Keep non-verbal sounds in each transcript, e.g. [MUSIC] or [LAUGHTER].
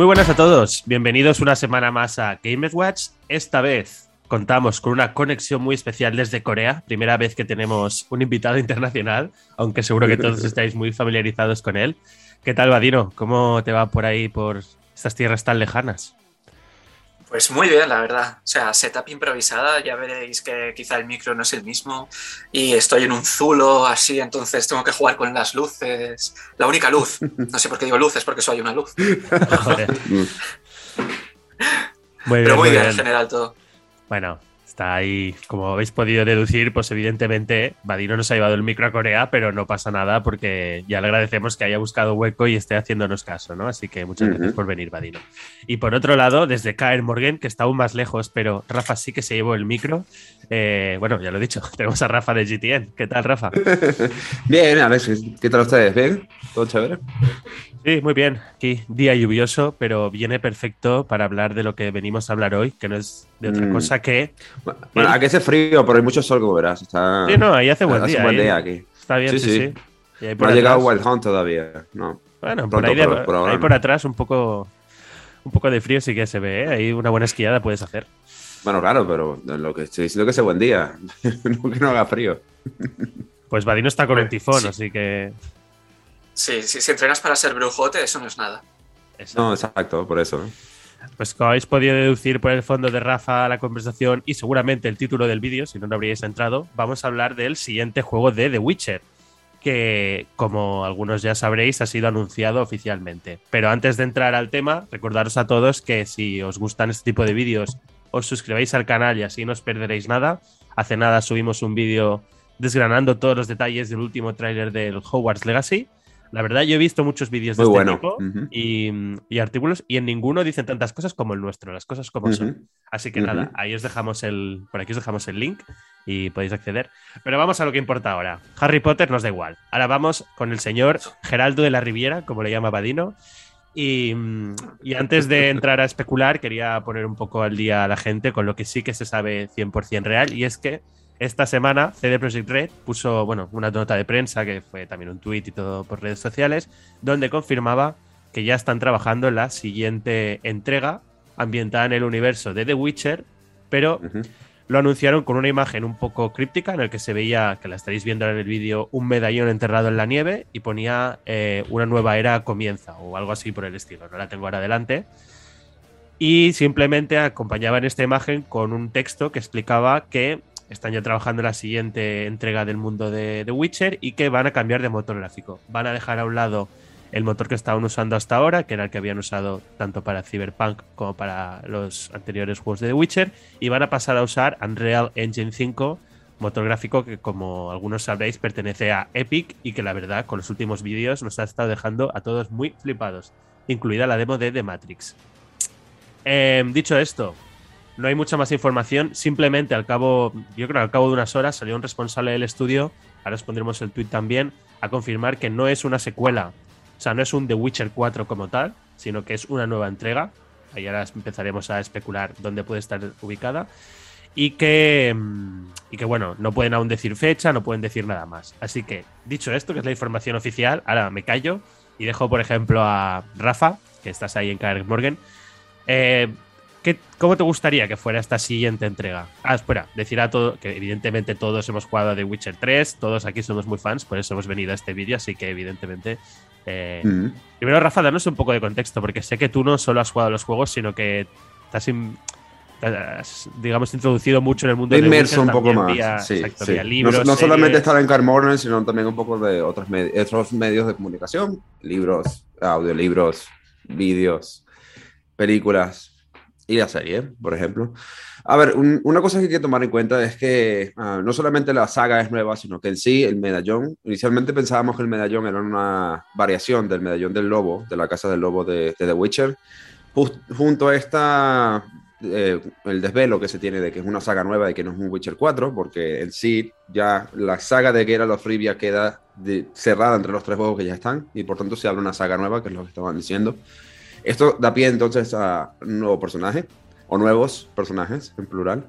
Muy buenas a todos, bienvenidos una semana más a Games Watch. Esta vez contamos con una conexión muy especial desde Corea, primera vez que tenemos un invitado internacional, aunque seguro que todos [LAUGHS] estáis muy familiarizados con él. ¿Qué tal, Vadino? ¿Cómo te va por ahí, por estas tierras tan lejanas? Pues muy bien, la verdad. O sea, setup improvisada, ya veréis que quizá el micro no es el mismo y estoy en un zulo así, entonces tengo que jugar con las luces. La única luz. No sé por qué digo luces, porque soy una luz. [LAUGHS] Pero muy bien en general todo. Bueno, está ahí, como habéis podido deducir, pues evidentemente Vadino nos ha llevado el micro a Corea, pero no pasa nada porque ya le agradecemos que haya buscado hueco y esté haciéndonos caso, ¿no? Así que muchas gracias por venir, Vadino. Y por otro lado, desde Caer Morgan, que está aún más lejos, pero Rafa sí que se llevó el micro. Eh, bueno, ya lo he dicho, [LAUGHS] tenemos a Rafa de GTN. ¿Qué tal, Rafa? [LAUGHS] bien, a ver, ¿qué tal ustedes? ¿Bien? ¿Todo chévere? Sí, muy bien. Aquí, día lluvioso, pero viene perfecto para hablar de lo que venimos a hablar hoy, que no es de otra mm. cosa que. Bueno, aquí hace frío, pero hay mucho sol, como verás. Está, sí, no, ahí hace buen día. buen día aquí. Está bien, sí, sí. no ha llegado Wild Hunt todavía. No. Bueno, por, ahí, ahí por atrás un poco, un poco de frío sí que se ve. ¿eh? Ahí una buena esquiada puedes hacer. Bueno, claro, pero lo que estoy diciendo que sea buen día, [LAUGHS] no que no haga frío. Pues Vadino está con el tifón, así que. Sí, si entrenas para ser brujote, eso no es nada. No, exacto, por eso. Pues como habéis podido deducir por el fondo de Rafa la conversación y seguramente el título del vídeo, si no, no habríais entrado, vamos a hablar del siguiente juego de The Witcher, que como algunos ya sabréis ha sido anunciado oficialmente. Pero antes de entrar al tema, recordaros a todos que si os gustan este tipo de vídeos, os suscribáis al canal y así no os perderéis nada. Hace nada subimos un vídeo desgranando todos los detalles del último tráiler del Hogwarts Legacy la verdad, yo he visto muchos vídeos de este tipo y, artículos y en ninguno dicen tantas cosas como el nuestro, las cosas como son. Así que nada, ahí os dejamos el, por aquí os dejamos el link y podéis acceder. Pero vamos a lo que importa ahora. Harry Potter nos da igual. Ahora vamos con el señor Geraldo de la Riviera, como le llama Badino. Y, y, antes de entrar a especular, quería poner un poco al día a la gente con lo que sí que se sabe 100% real, y es que esta semana CD Projekt Red puso bueno, una nota de prensa, que fue también un tweet y todo por redes sociales, donde confirmaba que ya están trabajando en la siguiente entrega ambientada en el universo de The Witcher, pero lo anunciaron con una imagen un poco críptica en el que se veía, que la estaréis viendo en el vídeo, un medallón enterrado en la nieve y ponía eh, una nueva era comienza o algo así por el estilo. No la tengo ahora adelante. Y simplemente acompañaban esta imagen con un texto que explicaba que están ya trabajando en la siguiente entrega del mundo de The Witcher y que van a cambiar de motor gráfico. Van a dejar a un lado el motor que estaban usando hasta ahora, que era el que habían usado tanto para Cyberpunk como para los anteriores juegos de The Witcher, y van a pasar a usar Unreal Engine 5, motor gráfico que como algunos sabréis pertenece a Epic y que la verdad con los últimos vídeos nos ha estado dejando a todos muy flipados, incluida la demo de The Matrix. Em, dicho esto, no hay mucha más información. Simplemente al cabo, yo creo al cabo de unas horas salió un responsable del estudio, ahora os pondremos el tweet también, a confirmar que no es una secuela. O sea, no es un The Witcher 4 como tal, sino que es una nueva entrega. Ahí ahora empezaremos a especular dónde puede estar ubicada. Y que, mm, y que, bueno, no pueden aún decir fecha, no pueden decir nada más. Así que, dicho esto, que es la información oficial, ahora me callo y dejo, por ejemplo, a Rafa, que estás ahí en Kaer Morgan. Eh, ¿Cómo te gustaría que fuera esta siguiente entrega? Ah, espera, decir a todo que evidentemente todos hemos jugado a The Witcher 3, todos aquí somos muy fans, por eso hemos venido a este vídeo, así que evidentemente. Eh, primero, Rafa, danos un poco de contexto, porque sé que tú no solo has jugado a los juegos, sino que estás, digamos, introducido mucho en el mundo de Inmerso un poco más. sí, Libros, no, solamente estar en Carmorne, sino también un poco de otros, otros medios de comunicación, libros, audiolibros, vídeos, películas y la serie, por ejemplo. A ver, una cosa que hay que tomar en cuenta es que ah, no solamente la saga es nueva, sino que en sí el medallón, inicialmente pensábamos que el medallón era una variación del medallón del lobo, de la casa del lobo de, The Witcher, junto a esta, eh, el desvelo que se tiene de que es una saga nueva y que no es un Witcher 4, porque en sí ya la saga de Geralt of Rivia queda cerrada entre los tres juegos que ya están, y por tanto se habla una saga nueva, que es lo que estaban diciendo. Esto da pie entonces a un nuevo personaje, o nuevos personajes en plural.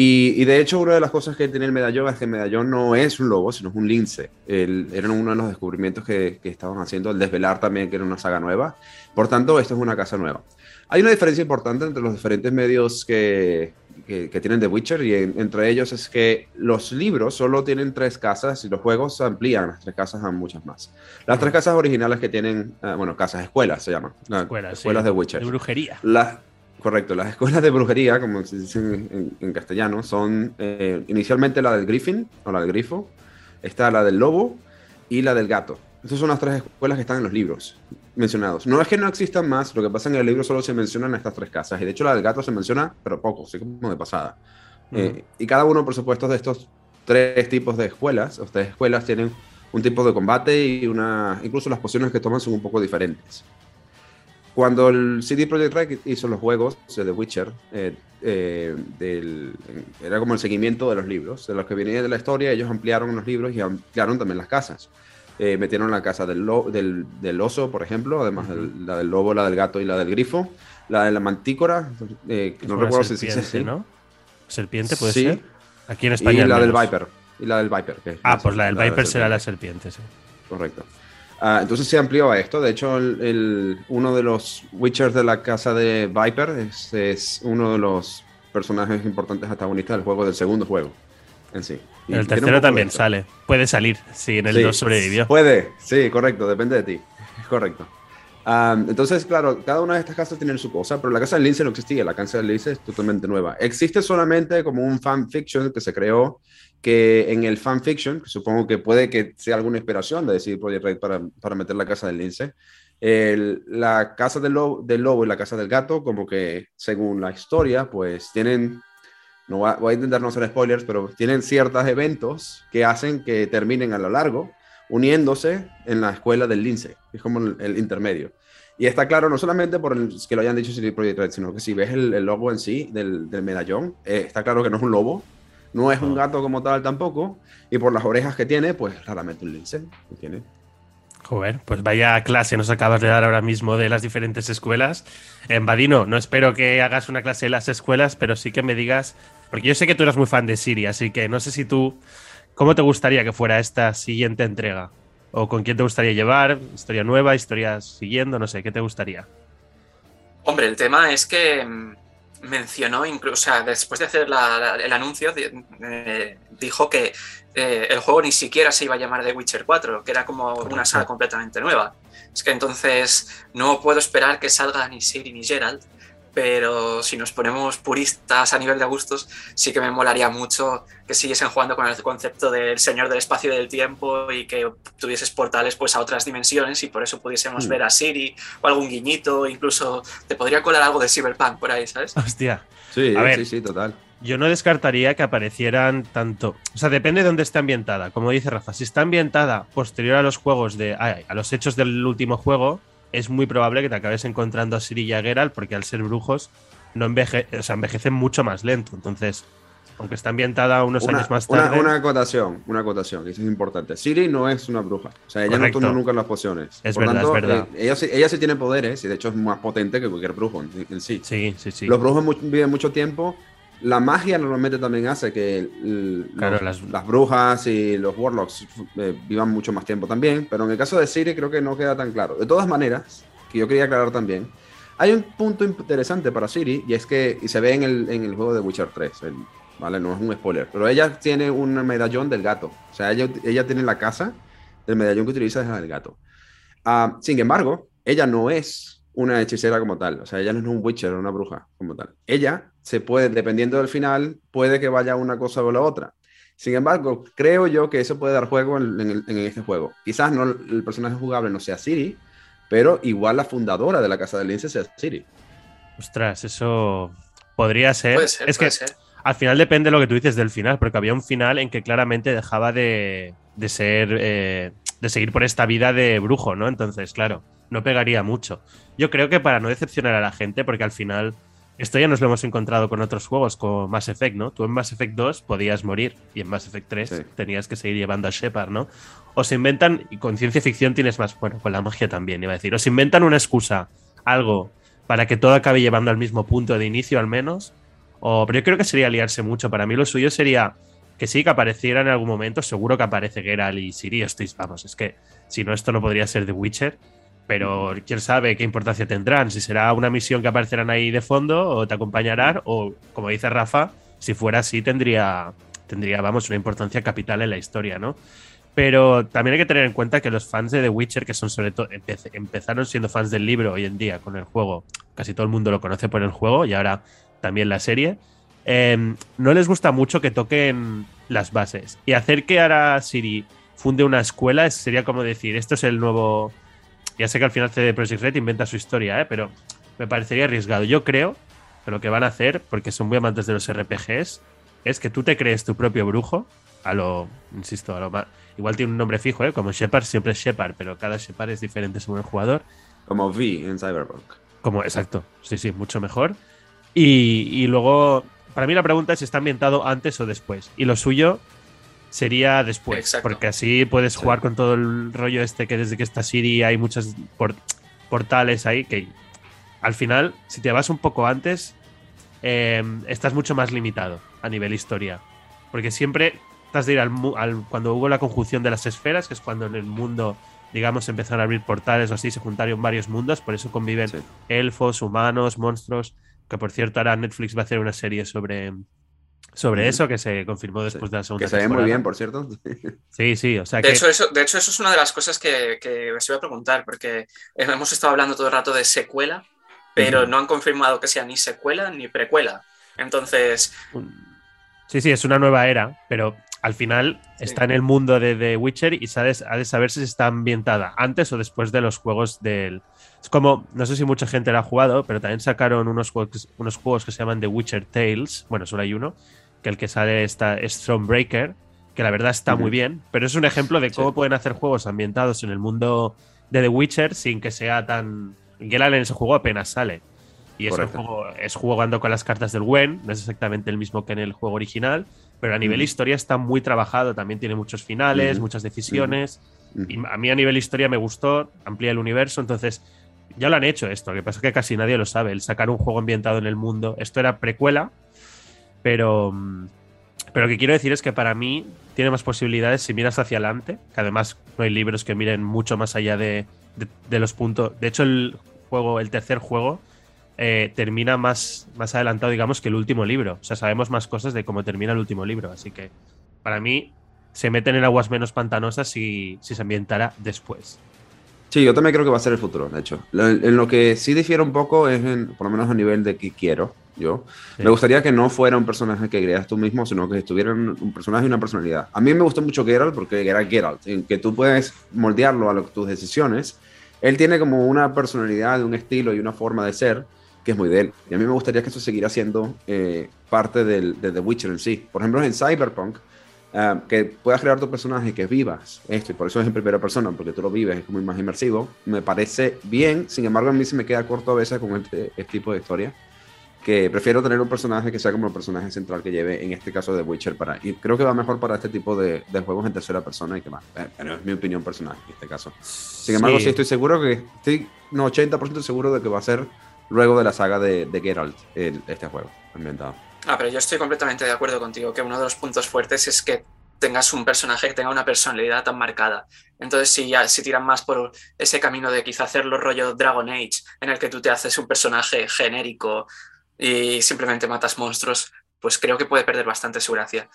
Y, de hecho, una de las cosas que tiene el medallón es que el medallón no es un lobo, sino es un lince. era uno de los descubrimientos que, que, estaban haciendo, el desvelar también que era una saga nueva. Por tanto, esto es una casa nueva. Hay una diferencia importante entre los diferentes medios que, que, tienen The Witcher y entre ellos es que los libros solo tienen tres casas y los juegos amplían las tres casas a muchas más. Las tres casas originales que tienen, ah, bueno, casas escuelas se llaman. Escuelas, escuelas de Witcher. De brujería. Las, Correcto, las escuelas de brujería, como se dice en, castellano, son eh, inicialmente la del Griffin o la del Grifo, está la del Lobo y la del Gato. Estas son las tres escuelas que están en los libros mencionados. No es que no existan más, lo que pasa en el libro solo se mencionan estas tres casas. Y de hecho la del Gato se menciona, pero poco, así como de pasada. Eh, y cada uno, por supuesto, de estos tres tipos de escuelas, o tres escuelas tienen un tipo de combate y una, incluso las posiciones que toman son un poco diferentes. Cuando el CD Projekt Red hizo los juegos de The Witcher, eh, eh, era como el seguimiento de los libros, de los que venían de la historia, ellos ampliaron los libros y ampliaron también las casas. Eh, metieron la casa del, del, oso, por ejemplo, además la del lobo, la del gato y la del grifo, la de la mantícora, no recuerdo si se dice ¿no? ¿Serpiente puede ser? Aquí en España. Y la del Viper. Y la del Viper. ah, pues la del Viper será la serpiente, sí. Correcto. Ah, entonces se amplió a esto. De hecho, el, uno de los Witchers de la casa de Viper es, uno de los personajes importantes antagonistas del juego, del segundo juego en sí. el tercero también sale. Puede salir si en el 2 sobrevivió. Puede, sí, correcto, depende de ti. [LAUGHS] Correcto. Ah, entonces, claro, cada una de estas casas tiene su cosa, pero la casa del Lince no existía, la casa del Lince es totalmente nueva. Existe solamente como un fanfiction que se creó que en el fanfiction, supongo que puede que sea alguna inspiración de decir Project Red para, para meter la casa del lince, la casa del lobo, del lobo, y la casa del gato, como que según la historia, pues tienen, no voy a intentar no hacer spoilers, pero tienen ciertos eventos que hacen que terminen a lo largo uniéndose en la escuela del lince, es como el, intermedio. Y está claro, no solamente por el, que lo hayan dicho CD Projekt Red, sino que si ves el, lobo en sí del, del medallón, eh, está claro que no es un lobo, no es un gato como tal tampoco. Y por las orejas que tiene, pues claramente un lince. Tiene. Joder, pues vaya clase nos acabas de dar ahora mismo de las diferentes escuelas. En Badino, no espero que hagas una clase de las escuelas, pero sí que me digas, porque yo sé que tú eres muy fan de Siri, así que no sé si tú, ¿cómo te gustaría que fuera esta siguiente entrega? ¿O con quién te gustaría llevar? ¿Historia nueva? ¿Historias siguiendo? No sé, ¿qué te gustaría? Hombre, el tema es que mm, mencionó, incluso, o sea, después de hacer el anuncio, eh, dijo que eh, el juego ni siquiera se iba a llamar The Witcher 4, que era como una saga completamente nueva. Es que entonces no puedo esperar que salga ni Siri ni Geralt, pero si nos ponemos puristas a nivel de gustos, sí que me molaría mucho que siguiesen jugando con el concepto del señor del espacio y del tiempo y que tuvieses portales pues a otras dimensiones y por eso pudiésemos hmm. ver a Siri o algún guiñito, incluso te podría colar algo de Cyberpunk por ahí, ¿sabes? Hostia. Sí, a ver, sí, sí, total. Yo no descartaría que aparecieran tanto. O sea, depende de dónde esté ambientada. Como dice Rafa, si está ambientada posterior a los juegos de. a los hechos del último juego, es muy probable que te acabes encontrando a Siri y a Geralt, porque al ser brujos no enveje o sea, envejecen mucho más lento. Entonces, aunque está ambientada unos años más tarde. Una, acotación, una acotación, que eso es importante. Siri no es una bruja. O sea, ella no toma nunca las pociones. Es verdad, es verdad. Eh, ella, ella, sí tiene poderes y de hecho es más potente que cualquier brujo en, sí. Sí, sí, sí. Los brujos viven mucho tiempo la magia normalmente también hace que las... brujas y los warlocks eh, vivan mucho más tiempo también, pero en el caso de Siri creo que no queda tan claro. De todas maneras, que yo quería aclarar también, hay un punto interesante para Siri y es que y se ve en el, en el juego de Witcher 3, ¿vale? No es un spoiler, pero ella tiene un medallón del gato, o sea, ella, ella tiene la casa, el medallón que utiliza es el gato. Ah, sin embargo, ella no es una hechicera como tal. O sea, ella no es un witcher, una bruja como tal. Ella se puede, dependiendo del final, puede que vaya una cosa o la otra. Sin embargo, creo yo que eso puede dar juego en, este juego. Quizás no el personaje jugable no sea Siri, pero igual la fundadora de la Casa del Lince sea Siri. Ostras, eso podría ser. es que al final depende de lo que tú dices del final, porque había un final en que claramente dejaba de, ser. Eh, de seguir por esta vida de brujo, ¿no? Entonces, claro no pegaría mucho. Yo creo que para no decepcionar a la gente, porque al final esto ya nos lo hemos encontrado con otros juegos, como Mass Effect, ¿no? Tú en Mass Effect 2 podías morir y en Mass Effect 3 tenías que seguir llevando a Shepard, ¿no? O se inventan, y con ciencia ficción tienes más, bueno, con la magia también, iba a decir, o se inventan una excusa, algo, para que todo acabe llevando al mismo punto de inicio al menos, O, pero yo creo que sería liarse mucho. Para mí lo suyo sería que sí, que apareciera en algún momento. Seguro que aparece Geralt y Siri. Estoy, vamos, es que si no, esto no podría ser The Witcher. Pero quién sabe qué importancia tendrán. Si será una misión que aparecerán ahí de fondo o te acompañarán. O, como dice Rafa, si fuera así, tendría, tendría, vamos, una importancia capital en la historia, ¿no? Pero también hay que tener en cuenta que los fans de The Witcher, que son sobre todo, empezaron siendo fans del libro hoy en día con el juego, casi todo el mundo lo conoce por el juego y ahora también la serie, em, no les gusta mucho que toquen las bases. Y hacer que ahora Siri funde una escuela sería como decir, esto es el nuevo... Ya sé que al final CD Projekt Red inventa su historia, ¿eh? pero me parecería arriesgado. Yo creo que lo que van a hacer, porque son muy amantes de los RPGs, es que tú te crees tu propio brujo, a lo, insisto, a lo más Igual tiene un nombre fijo, ¿eh? Como Shepard siempre es Shepard, pero cada Shepard es diferente según el jugador. Como V en Cyberpunk. Como, exacto. Sí, sí, mucho mejor. Y, luego, para mí la pregunta es si está ambientado antes o después. Y lo suyo sería después. Porque así puedes jugar con todo el rollo este que desde que está Siri hay muchos portales ahí que al final, si te vas un poco antes, eh, estás mucho más limitado a nivel historia. Porque siempre Estás de ir al, cuando hubo la conjunción de las esferas, que es cuando en el mundo, digamos, empezaron a abrir portales o así, se juntaron varios mundos, por eso conviven elfos, humanos, monstruos, que por cierto ahora Netflix va a hacer una serie sobre, sobre eso que se confirmó después de la segunda Que se ve muy bien, por cierto. [LAUGHS] Sí, sí, o sea de Hecho, eso, de hecho, eso es una de las cosas que, que os iba a preguntar, porque hemos estado hablando todo el rato de secuela, pero no han confirmado que sea ni secuela ni precuela. Entonces... Sí, sí, es una nueva era, pero al final está en el mundo de The Witcher y sabes, ha de saber si está ambientada antes o después de los juegos del. Es como, no sé si mucha gente la ha jugado, pero también sacaron unos juegos, unos juegos que se llaman The Witcher Tales. Bueno, solo hay uno, que el que sale está es Stormbreaker, que la verdad está muy bien, pero es un ejemplo de cómo pueden hacer juegos ambientados en el mundo de The Witcher sin que sea tan. Geralt en ese juego apenas sale. Y es, juego, es jugando con las cartas del Wen, no es exactamente el mismo que en el juego original, pero a nivel historia está muy trabajado, también tiene muchos finales, muchas decisiones. Y a mí a nivel historia me gustó, amplía el universo, entonces ya lo han hecho esto, lo que pasa es que casi nadie lo sabe, el sacar un juego ambientado en el mundo, esto era precuela, pero, pero lo que quiero decir es que para mí tiene más posibilidades si miras hacia adelante, que además no hay libros que miren mucho más allá de, de los puntos. De hecho, el juego, el tercer juego, eh, termina más, más adelantado, digamos, que el último libro. O sea, sabemos más cosas de cómo termina el último libro. Así que, para mí, se meten en aguas menos pantanosas si, si se ambientara después. Sí, yo también creo que va a ser el futuro, de hecho. En lo que sí difiere un poco es, en, por lo menos a nivel de que quiero yo. Me gustaría que no fuera un personaje que creas tú mismo, sino que estuviera un personaje y una personalidad. A mí me gustó mucho Geralt porque era Geralt, en que tú puedes moldearlo a lo, tus decisiones. Él tiene como una personalidad, un estilo y una forma de ser que es muy de él. Y a mí me gustaría que eso siguiera siendo eh, parte del, de The Witcher en sí. Por ejemplo, en Cyberpunk, ah, que puedas crear tu personaje, que vivas esto, y por eso es en primera persona, porque tú lo vives, es como más inmersivo, me parece bien, sin embargo a mí se me queda corto a veces con este, este, tipo de historia, que prefiero tener un personaje que sea como el personaje central que lleve, en este caso, The Witcher, para, y creo que va mejor para este tipo de, de juegos en tercera persona y que más, eh, pero es mi opinión personal en este caso. Sin embargo, sí, estoy seguro que, estoy no, 80% seguro de que va a ser luego de la saga de, de Geralt, este juego ambientado. Ah, pero yo estoy completamente de acuerdo contigo, que uno de los puntos fuertes es que tengas un personaje que tenga una personalidad tan marcada. Entonces, ya si tiran más por ese camino de quizá hacerlo rollo Dragon Age, en el que tú te haces un personaje genérico y simplemente matas monstruos, pues creo que puede perder bastante su gracia.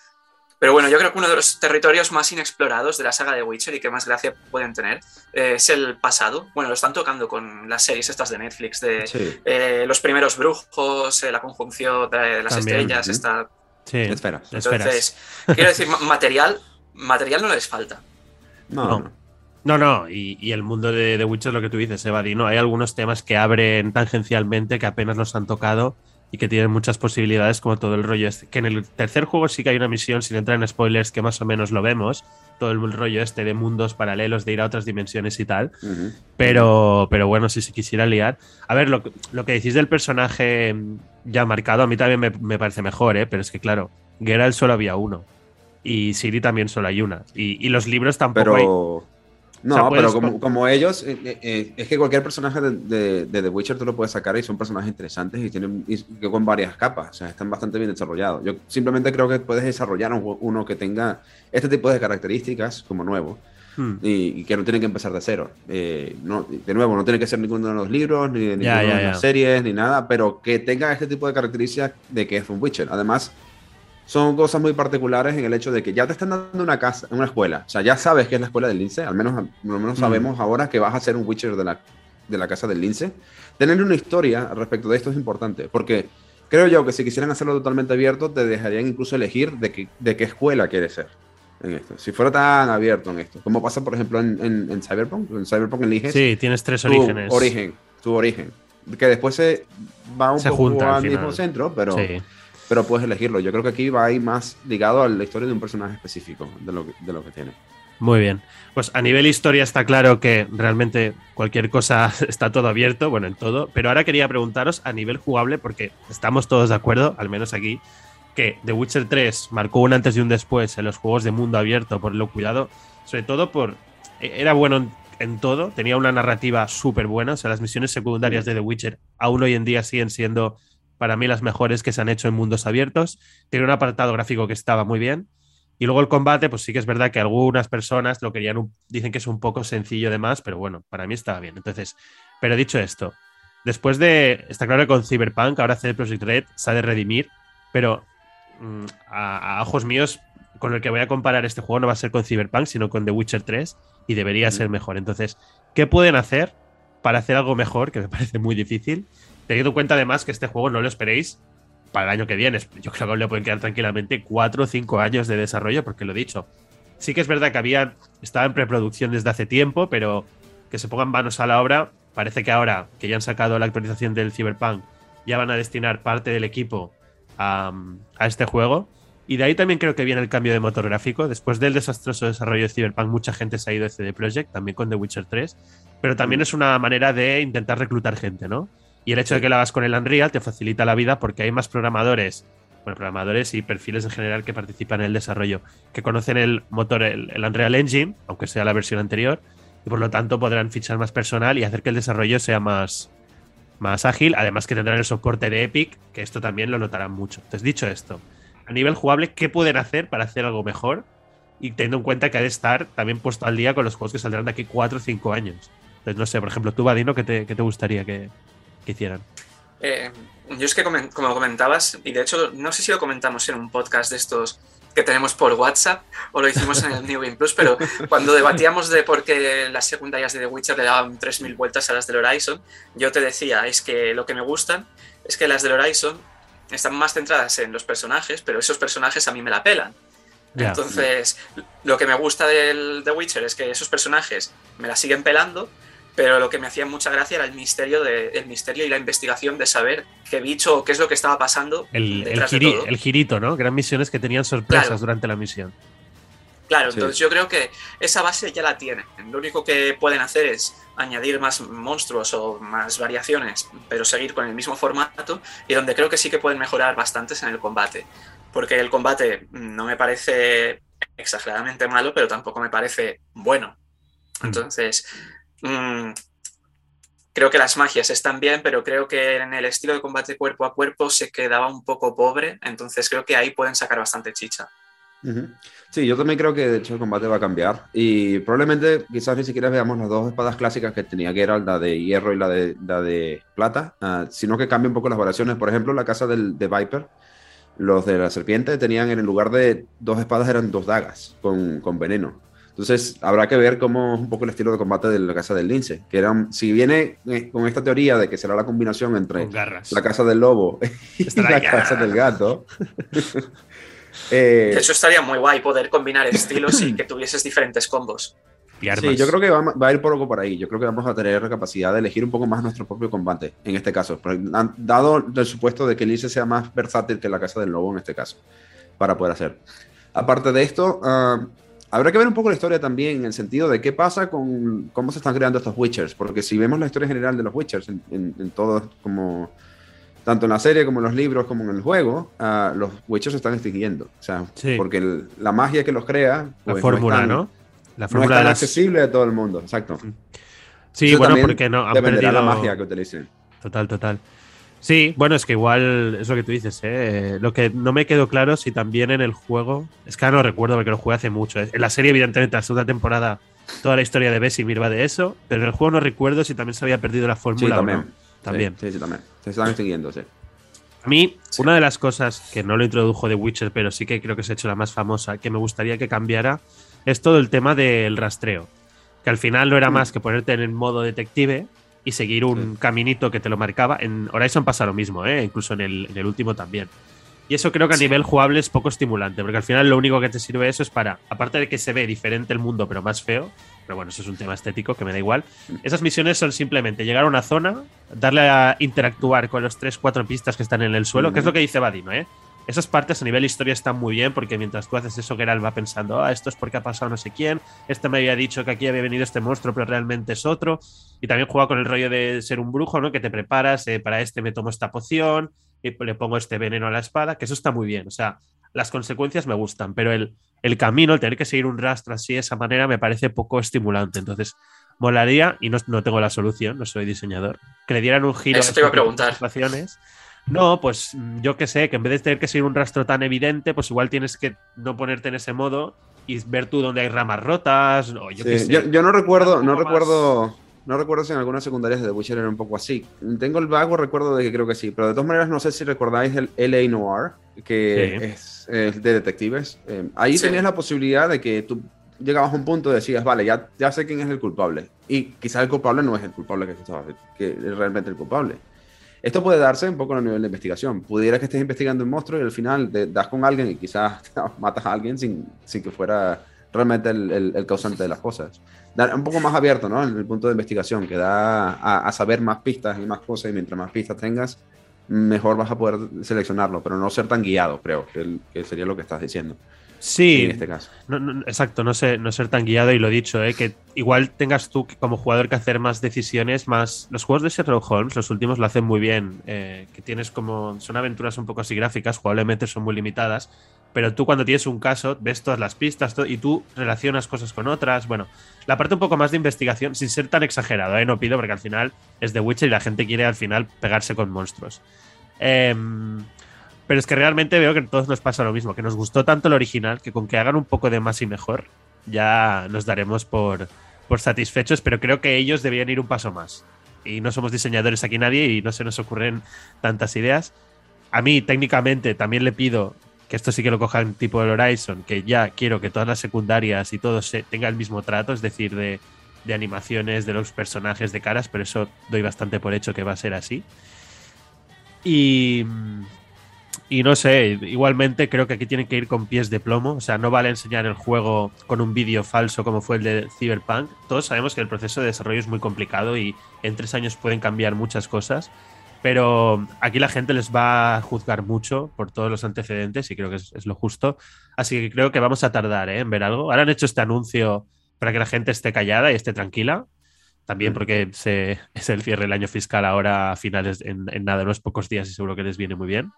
Pero bueno, yo creo que uno de los territorios más inexplorados de la saga de Witcher y que más gracia pueden tener eh, es el pasado. Bueno, lo están tocando con las series estas de Netflix, de eh, los primeros brujos, eh, la conjunción de, las estrellas, esta... Sí, esferas. Entonces, quiero decir, material, material no les falta. No, no. No, y, el mundo de, de Witcher, lo que tú dices, Evadino, hay algunos temas que abren tangencialmente que apenas los han tocado y que tienen muchas posibilidades, como todo el rollo este. Que en el tercer juego sí que hay una misión, sin entrar en spoilers, que más o menos lo vemos. Todo el rollo este de mundos paralelos, de ir a otras dimensiones y tal. pero, pero bueno, si se quisiera liar. A ver, lo, lo, que decís del personaje ya marcado, a mí también me, parece mejor, ¿eh? Pero es que, claro, Geralt solo había uno. Y Siri también solo hay una. Y, los libros tampoco pero... No, pero como, ellos, eh, eh, eh, es que cualquier personaje de, The Witcher tú lo puedes sacar y son personajes interesantes y tienen con varias capas, o sea, están bastante bien desarrollados. Yo simplemente creo que puedes desarrollar uno que tenga este tipo de características como nuevo hmm. y, que no tiene que empezar de cero. no, de nuevo, no tiene que ser ninguno de los libros, ni de ninguna de las series, ni nada, pero que tenga este tipo de características de que es un Witcher. Además, son cosas muy particulares en el hecho de que ya te están dando una casa, una escuela. O sea, ya sabes que es la escuela del lince. Al menos, al menos sabemos ahora que vas a ser un Witcher de la, de la casa del lince. Tener una historia respecto de esto es importante. Porque creo yo que si quisieran hacerlo totalmente abierto, te dejarían incluso elegir de, qué, de qué escuela quieres ser en esto. Si fuera tan abierto en esto. Como pasa, por ejemplo, en, en, Cyberpunk. En Cyberpunk eliges. Sí, tienes tres orígenes. Origen. Tu origen. Que después se va un poco al, mismo centro, pero. Sí pero puedes elegirlo. Yo creo que aquí va a ir más ligado a la historia de un personaje específico, de lo, de lo que tiene. Muy bien. Pues a nivel historia está claro que realmente cualquier cosa [LAUGHS] está todo abierto, bueno, en todo. Pero ahora quería preguntaros a nivel jugable, porque estamos todos de acuerdo, al menos aquí, que The Witcher 3 marcó un antes y un después en los juegos de mundo abierto por lo cuidado, sobre todo por. E-, era bueno en todo, tenía una narrativa súper buena, o sea, las misiones secundarias de The Witcher aún hoy en día siguen siendo para mí las mejores que se han hecho en mundos abiertos. Tiene un apartado gráfico que estaba muy bien. Y luego el combate, pues sí que es verdad que algunas personas lo querían, dicen que es un poco sencillo de más, pero bueno, para mí estaba bien. Entonces, pero dicho esto, después de, está claro que con Cyberpunk, ahora CD Projekt Red se ha de redimir, pero mm, a, ojos míos, con el que voy a comparar este juego no va a ser con Cyberpunk, sino con The Witcher 3 y debería ser mejor. Entonces, ¿qué pueden hacer para hacer algo mejor? Que me [LAUGHS] parece muy difícil. Teniendo en cuenta además que este juego no lo esperéis para el año que viene. Yo creo que le pueden quedar tranquilamente cuatro o cinco años de desarrollo, porque lo he dicho. Sí que es verdad que había, estaba en preproducción desde hace tiempo, pero que se pongan manos a la obra. Parece que ahora que ya han sacado la actualización del Cyberpunk, ya van a destinar parte del equipo a, a este juego. Y de ahí también creo que viene el cambio de motor gráfico. Después del desastroso desarrollo de Cyberpunk, mucha gente se ha ido de CD Projekt, también con The Witcher 3. Pero también es una manera de intentar reclutar gente, ¿no? Y el hecho de que lo hagas con el Unreal te facilita la vida porque hay más programadores, bueno, programadores y perfiles en general que participan en el desarrollo, que conocen el motor, el, Unreal Engine, aunque sea la versión anterior, y por lo tanto podrán fichar más personal y hacer que el desarrollo sea más, más ágil, además que tendrán el soporte de Epic, que esto también lo notarán mucho. Entonces, dicho esto, a nivel jugable, ¿qué pueden hacer para hacer algo mejor? Y teniendo en cuenta que ha de estar también puesto al día con los juegos que saldrán de aquí 4 o 5 años. Entonces, no sé, por ejemplo, tú, Vadino, ¿qué qué te gustaría que, que hicieran. Eh, yo es que, como comentabas, y de hecho, no sé si lo comentamos en un podcast de estos que tenemos por WhatsApp o lo hicimos en el New Game Plus, pero cuando debatíamos de por qué las secundarias de The Witcher le daban 3.000 vueltas a las del Horizon, yo te decía, es que lo que me gustan es que las del Horizon están más centradas en los personajes, pero esos personajes a mí me la pelan. Entonces, lo que me gusta del The Witcher es que esos personajes me la siguen pelando, pero lo que me hacía mucha gracia era el misterio, de, el misterio y la investigación de saber qué bicho o qué es lo que estaba pasando. El, el, girito, ¿no? Gran misiones que tenían sorpresas durante la misión. Claro, entonces yo creo que esa base ya la tienen. Lo único que pueden hacer es añadir más monstruos o más variaciones, pero seguir con el mismo formato y donde creo que sí que pueden mejorar bastantes en el combate. Porque el combate no me parece exageradamente malo, pero tampoco me parece bueno. Mm. Entonces, Mm, creo que las magias están bien, pero creo que en el estilo de combate cuerpo a cuerpo se quedaba un poco pobre, entonces creo que ahí pueden sacar bastante chicha. Sí, yo también creo que de hecho el combate va a cambiar y probablemente quizás ni siquiera veamos las dos espadas clásicas que tenía que era la de hierro y la de, la de plata, ah, sino que cambie un poco las variaciones. Por ejemplo, la casa del, de Viper, los de la serpiente tenían en lugar de dos espadas eran dos dagas con, con veneno. Entonces, habrá que ver cómo es un poco el estilo de combate de la casa del lince. Que era, si viene eh, con esta teoría de que será la combinación entre la casa del lobo [LAUGHS] y la casa del gato. [LAUGHS] eh, de hecho, estaría muy guay poder combinar estilos y que tuvieses diferentes combos. Sí, yo creo que va, a ir poco por ahí. Yo creo que vamos a tener la capacidad de elegir un poco más nuestro propio combate en este caso. Dado el supuesto de que el lince sea más versátil que la casa del lobo en este caso, para poder hacer. Aparte de esto, uh, Habrá que ver un poco la historia también, en el sentido de qué pasa con cómo se están creando estos Witchers, porque si vemos la historia general de los Witchers en, en, todo, como tanto en la serie como en los libros como en el juego, uh, los Witchers se están extinguiendo. O sea, porque la magia que los crea. la pues, fórmula, ¿no? La no es tan accesible a todo el mundo, exacto. Sí, bueno, porque no han perdido la magia que utilicen. Total, total. Sí, bueno, es que igual es lo que tú dices, ¿eh? Lo que no me quedó claro si también en el juego. Es que ahora no recuerdo porque lo jugué hace mucho. ¿eh? En la serie, evidentemente, la segunda temporada, toda la historia de Bessie va de eso. Pero en el juego no recuerdo si también se había perdido la fórmula también. o no. También. Sí, sí, también. Se están siguiendo, sí. A mí, una de las cosas que no lo introdujo de Witcher, pero sí que creo que se ha hecho la más famosa, que me gustaría que cambiara, es todo el tema del rastreo. Que al final no era mm. más que ponerte en el modo detective y seguir un caminito que te lo marcaba. En Horizon pasa lo mismo, ¿eh? incluso en el, último también. Y eso creo que a nivel jugable es poco estimulante, porque al final lo único que te sirve eso es para, aparte de que se ve diferente el mundo, pero más feo, pero bueno, eso es un tema estético que me da igual. Esas misiones son simplemente llegar a una zona, darle a interactuar con los 3-4 pistas que están en el suelo, que es lo que dice Vadino, ¿eh? Esas partes a nivel historia están muy bien porque mientras tú haces eso, Geralt va pensando, ah, esto es porque ha pasado no sé quién, este me había dicho que aquí había venido este monstruo, pero realmente es otro. Y también juega con el rollo de ser un brujo, ¿no? Que te preparas, eh, para este me tomo esta poción, y le pongo este veneno a la espada, que eso está muy bien. O sea, las consecuencias me gustan, pero el, el camino, el tener que seguir un rastro así de esa manera, me parece poco estimulante. Entonces, molaría, y no, no tengo la solución, no soy diseñador, que le dieran un giro eso te iba a preguntar. No, pues mm, yo que sé, que en vez de tener que seguir un rastro tan evidente, pues igual tienes que no ponerte en ese modo y ver tú dónde hay ramas rotas. O yo, yo, no recuerdo, no recuerdo, no recuerdo si en algunas secundarias de The Witcher era un poco así. Tengo el vago recuerdo de que creo que sí, pero de todas maneras no sé si recordáis el LA Noir, que es, de detectives. Eh, ahí tenías la posibilidad de que tú llegabas a un punto y decías, vale, ya, ya sé quién es el culpable. Y quizás el culpable no es el culpable que, que es realmente el culpable. Esto puede darse un poco a nivel de investigación. Pudiera que estés investigando un monstruo y al final te das con alguien y quizás [LAUGHS] matas a alguien sin, sin que fuera realmente el, el, causante de las cosas. Dar un poco más abierto, ¿no? En el punto de investigación, que da a, saber más pistas y más cosas, y mientras más pistas tengas, mejor vas a poder seleccionarlo, pero no ser tan guiado, creo, que, que sería lo que estás diciendo. Sí, en este caso. exacto, no, sé, no ser tan guiado y lo dicho, ¿eh? que igual tengas tú como jugador que hacer más decisiones, más... Los juegos de Sherlock Holmes, los últimos lo hacen muy bien, eh, que tienes como... Son aventuras un poco así gráficas, jugablemente son muy limitadas, pero tú cuando tienes un caso ves todas las pistas y tú relacionas cosas con otras. Bueno, la parte un poco más de investigación, sin ser tan exagerado, ¿eh? no pido, porque al final es de Witcher y la gente quiere al final pegarse con monstruos. Eh, pero es que realmente veo que a todos nos pasa lo mismo, que nos gustó tanto el original que con que hagan un poco de más y mejor, ya nos daremos por, por satisfechos, pero creo que ellos debían ir un paso más. Y no somos diseñadores aquí nadie y no se nos ocurren tantas ideas. A mí técnicamente también le pido que esto sí que lo cojan tipo el Horizon, que ya quiero que todas las secundarias y todo se tenga el mismo trato, es decir, de, de animaciones, de los personajes, de caras, pero eso doy bastante por hecho que va a ser así. Y, y no sé, igualmente creo que aquí tienen que ir con pies de plomo. O sea, no vale enseñar el juego con un vídeo falso como fue el de Cyberpunk. Todos sabemos que el proceso de desarrollo es muy complicado y en tres años pueden cambiar muchas cosas. Pero aquí la gente les va a juzgar mucho por todos los antecedentes y creo que es, lo justo. Así que creo que vamos a tardar ¿eh? en ver algo. Ahora han hecho este anuncio para que la gente esté callada y esté tranquila. También mm. porque se, [LAUGHS] es el cierre del año fiscal ahora a finales, en, en nada, unos pocos días y seguro que les viene muy bien.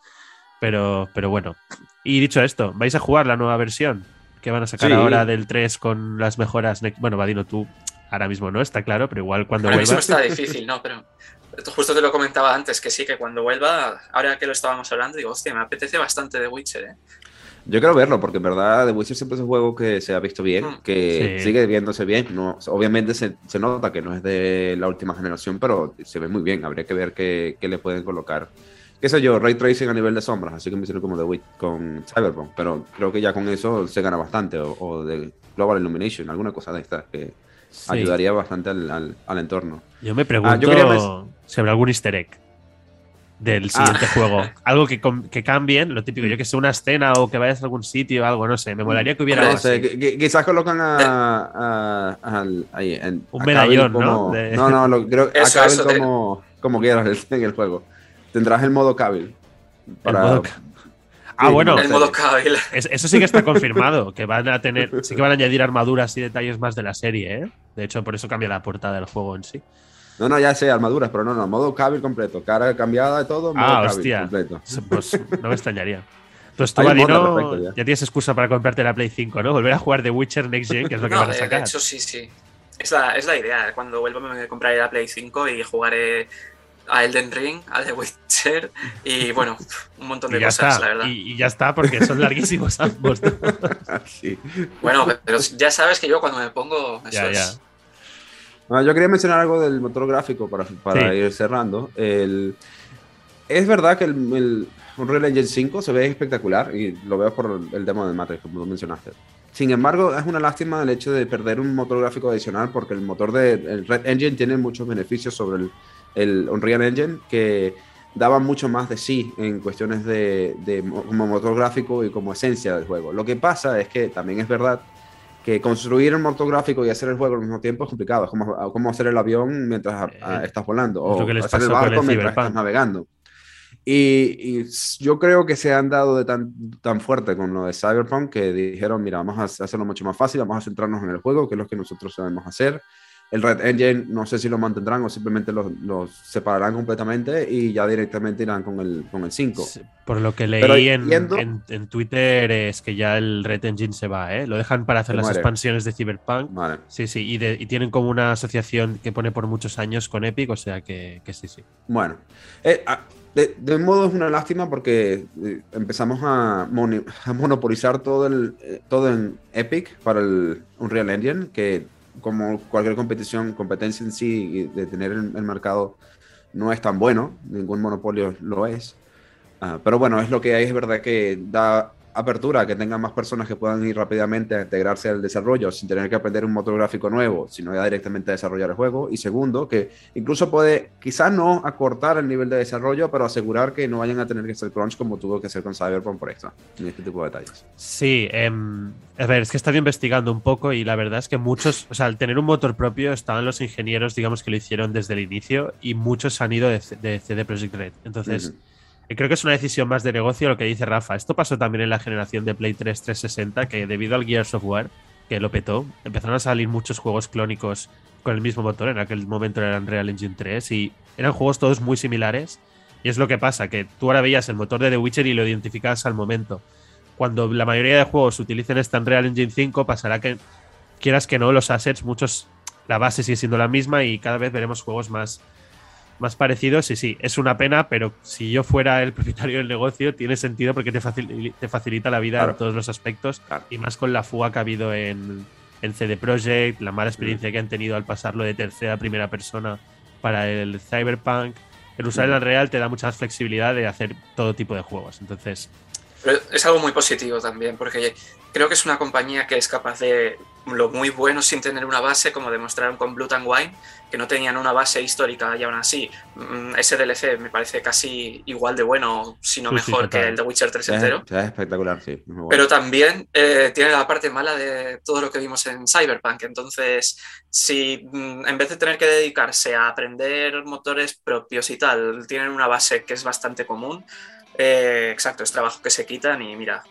Pero, pero bueno. Y dicho esto, ¿vais a jugar la nueva versión? Que van a sacar ahora del 3 con las mejoras. Bueno, Vadino, tú ahora mismo no, está claro, pero igual cuando ahora vuelva. Mismo está difícil, ¿no? Pero justo te lo comentaba antes, que sí, que cuando vuelva, ahora que lo estábamos hablando, digo, hostia, me apetece bastante de Witcher, ¿eh? Yo quiero verlo, porque en verdad The Witcher siempre es un juego que se ha visto bien, mm. que sigue viéndose bien. No, obviamente se, se, nota que no es de la última generación, pero se ve muy bien. Habría que ver qué, qué le pueden colocar qué sé yo, ray tracing a nivel de sombras, así que me hicieron como de Witch con Cyberpunk, pero creo que ya con eso se gana bastante, o, de Global Illumination, alguna cosa de estas que ayudaría bastante al, al, entorno. Yo me ah, pregunto si habrá algún easter egg del siguiente ah. juego. [LAUGHS] Algo que, que, cambien, lo típico, yo que sé, una escena o que vayas a algún sitio o algo, no sé, me molaría que hubiera no sé, quizás colocan a, ahí, un medallón, ¿no? No, no, lo, creo que como, como quieras [LAUGHS] en el juego tendrás el modo Cabil. Para... [LAUGHS] Ah, bueno. El modo Cabil. Eso sí que está confirmado, que van a tener, [LAUGHS] sí que van a añadir armaduras y detalles más de la serie, ¿eh? De hecho, por eso cambia la portada del juego en sí. No, no, ya sé, armaduras, pero no, no, modo Cabil completo, cara cambiada de todo, modo ah, hostia. completo. Pues no me extrañaría. Entonces [LAUGHS] tú, ya. tienes excusa para comprarte la Play 5, ¿no? Volver a jugar The Witcher Next Gen, que es lo que van a sacar. De hecho, sí, sí. Es la, es la idea. Cuando vuelva me compraré la Play 5 y jugaré a Elden Ring, a The Witcher y [LAUGHS] bueno, un montón de cosas, la verdad. Y, ya está, porque son larguísimos [LAUGHS] ambos. sí. Bueno, pero ya sabes que yo cuando me pongo. Eso es... yo quería mencionar algo del motor gráfico para, para ir cerrando. El, es verdad que el, Unreal Engine 5 se ve espectacular y lo veo por el demo de Matrix, como tú mencionaste. Sin embargo, es una lástima el hecho de perder un motor gráfico adicional porque el motor de Red Engine tiene muchos beneficios sobre el, el Unreal Engine que daba mucho más de sí en cuestiones de, como motor gráfico y como esencia del juego. Lo que pasa es que también es verdad que construir un motor gráfico y hacer el juego al mismo tiempo es complicado. Es como, como hacer el avión mientras eh, estás volando o hacer el barco mientras estás navegando. Y, yo creo que se han dado de tan, tan fuerte con lo de Cyberpunk que dijeron, mira, vamos a hacerlo mucho más fácil, vamos a centrarnos en el juego, que es lo que nosotros sabemos hacer. El Red Engine no sé si lo mantendrán o simplemente los, separarán completamente y ya directamente irán con el, con el 5. por lo que leí en, en, Twitter es que ya el Red Engine se va, ¿eh? Lo dejan para hacer las expansiones de Cyberpunk. Sí, sí, y, tienen como una asociación que pone por muchos años con Epic, o sea que, sí, sí. Bueno, eh, ah, de, de, modo es una lástima porque eh, empezamos a, monopolizar todo, el, eh, todo en Epic para el Unreal Engine, que como cualquier competición, competencia en sí de tener el, mercado no es tan bueno, ningún monopolio lo es. Ah, pero bueno, es lo que hay, es verdad que da apertura, que tengan más personas que puedan ir rápidamente a integrarse al desarrollo sin tener que aprender un motor gráfico nuevo, sino ya directamente a desarrollar el juego. Y segundo, que incluso puede quizás no acortar el nivel de desarrollo, pero asegurar que no vayan a tener que hacer crunch como tuvo que hacer con Cyberpunk por extra, en este tipo de detalles. Sí, em, a ver, es que estaba investigando un poco y la verdad es que muchos, o sea, al tener un motor propio estaban los ingenieros, digamos, que lo hicieron desde el inicio y muchos han ido de, CD Projekt Red. Entonces... Creo que es una decisión más de negocio lo que dice Rafa. Esto pasó también en la generación de Play 3 360, que debido al Gears of War, que lo petó, empezaron a salir muchos juegos clónicos con el mismo motor. En aquel momento eran Real Engine 3 y eran juegos todos muy similares. Y es lo que pasa, que tú ahora veías el motor de The Witcher y lo identificabas al momento. Cuando la mayoría de juegos utilicen esta Real Engine 5, pasará que, quieras que no, los assets, muchos, la base sigue siendo la misma y cada vez veremos juegos más, más parecidos. Y sí, es una pena, pero si yo fuera el propietario del negocio, tiene sentido porque te, te facilita la vida en todos los aspectos. Y más con la fuga que ha habido en, en CD Projekt, la mala experiencia que han tenido al pasarlo de tercera a primera persona para el Cyberpunk. El usar el Unreal te da mucha flexibilidad de hacer todo tipo de juegos. Entonces. Es algo muy positivo también, porque creo que es una compañía que es capaz de lo muy bueno sin tener una base, como demostraron con Blood and Wine, que no tenían una base histórica y aún así mm, ese DLC me parece casi igual de bueno, si no mejor que el de Witcher 3 entero. Es, espectacular, sí. Pero también eh, tiene la parte mala de todo lo que vimos en Cyberpunk. Entonces, si mm, en vez de tener que dedicarse a aprender motores propios y tal, tienen una base que es bastante común, eh, exacto, es trabajo que se quitan y mira,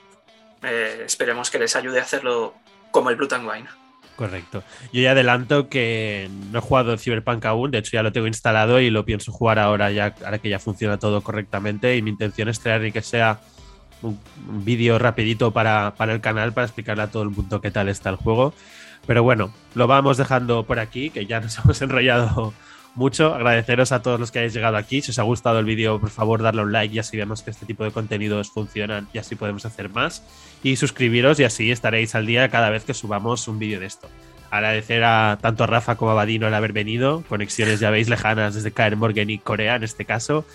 eh, esperemos que les ayude a hacerlo como el Blood and Wine. Correcto. Yo ya adelanto que no he jugado Cyberpunk aún, de hecho ya lo tengo instalado y lo pienso jugar ahora ya ahora que ya funciona todo correctamente y mi intención es traer y que sea un, vídeo rapidito para, para, el canal para explicarle a todo el mundo qué tal está el juego. Pero bueno, lo vamos dejando por aquí, que ya nos [LAUGHS] hemos enrollado mucho. Agradeceros a todos los que hayáis llegado aquí. Si os ha gustado el vídeo, por favor, darle un like y así vemos que este tipo de contenidos funcionan y así podemos hacer más. Y suscribiros y así estaréis al día cada vez que subamos un vídeo de esto. Agradecer a tanto a Rafa como a Badino el haber venido. Conexiones, ya veis, lejanas desde Caer Morgan y Corea en este caso.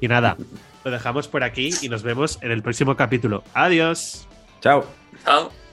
Y nada, lo dejamos por aquí y nos vemos en el próximo capítulo. Adiós. Chao. Chao.